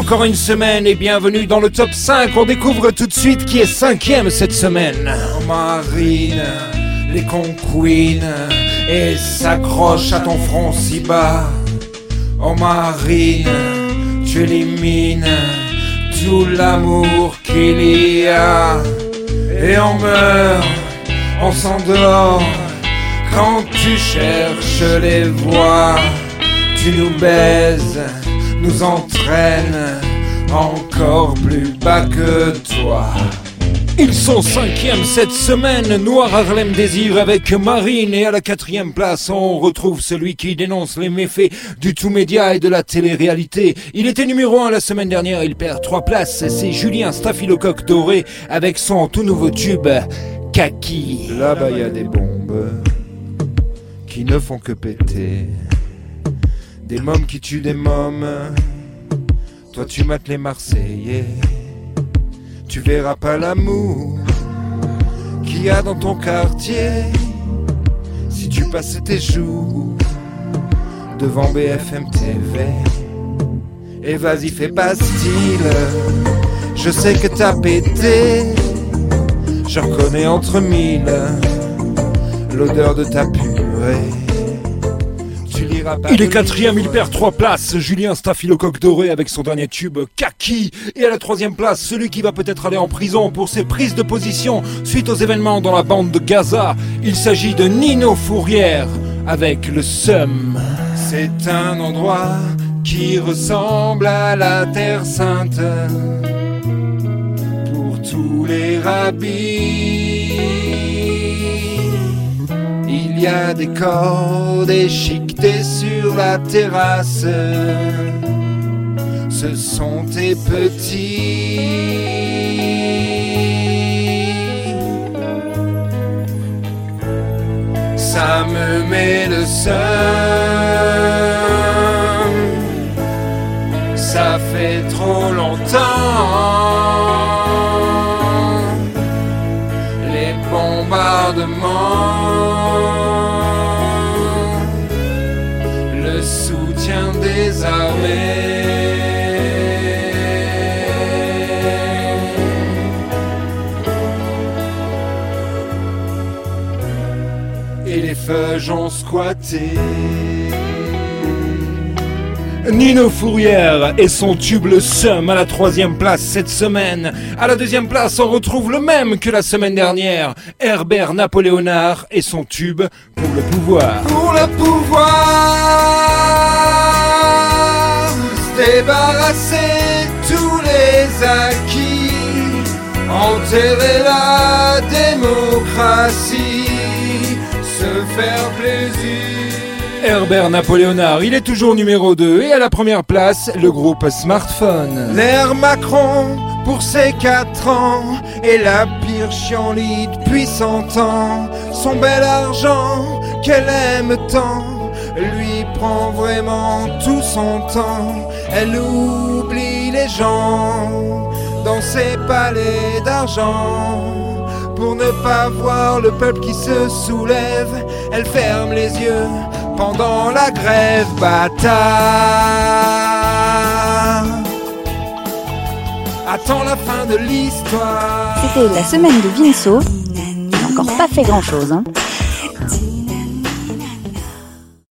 encore une semaine et bienvenue dans le top 5. On découvre tout de suite qui est cinquième cette semaine. Marine, les conquines et s'accroche à ton front si bas. Oh Marine, tu élimines tout l'amour qu'il y a et on meurt, on s'endort quand tu cherches les voies. Tu nous baises nous entraîne encore plus bas que toi. Ils sont cinquième cette semaine, Noir Harlem Désir avec Marine et à la quatrième place on retrouve celui qui dénonce les méfaits du tout média et de la télé-réalité. Il était numéro un la semaine dernière, il perd trois places, c'est Julien Staphylocoque Doré avec son tout nouveau tube Kaki. Là-bas y a des bombes qui ne font que péter. Des mômes qui tuent des mômes. Toi tu mates les Marseillais. Tu verras pas l'amour qu'il y a dans ton quartier. Si tu passes tes jours devant BFM TV. Et vas-y fais pas style. Je sais que t'as pété. Je reconnais entre mille l'odeur de ta purée. Il est quatrième, il perd trois places. Julien Staphylocoque doré avec son dernier tube Kaki. Et à la troisième place, celui qui va peut-être aller en prison pour ses prises de position suite aux événements dans la bande de Gaza. Il s'agit de Nino Fourrière avec le Sum. C'est un endroit qui ressemble à la Terre Sainte pour tous les rabbis. Il y a des cordes sur la terrasse. Ce sont tes petits. Ça me met le seum. Ça fait trop longtemps. Les bombardements. Et les feuilles ont squatté. Nino Fourrière et son tube Le Somme à la troisième place cette semaine. À la deuxième place, on retrouve le même que la semaine dernière. Herbert Napoléonard et son tube Pour le pouvoir. Pour le pouvoir, acquis, enterrer la démocratie, se faire plaisir. Herbert Napoléonard, il est toujours numéro 2 et à la première place, le groupe Smartphone. L'air Macron pour ses 4 ans et la pire chienlit depuis 100 ans. Son bel argent qu'elle aime tant lui prend vraiment tout son temps. Elle oublie les gens dans ses palais d'argent. Pour ne pas voir le peuple qui se soulève, elle ferme les yeux pendant la grève bâtard. Attends la fin de l'histoire. C'était la semaine de Vinceau. Il n'a encore pas fait grand chose. Hein.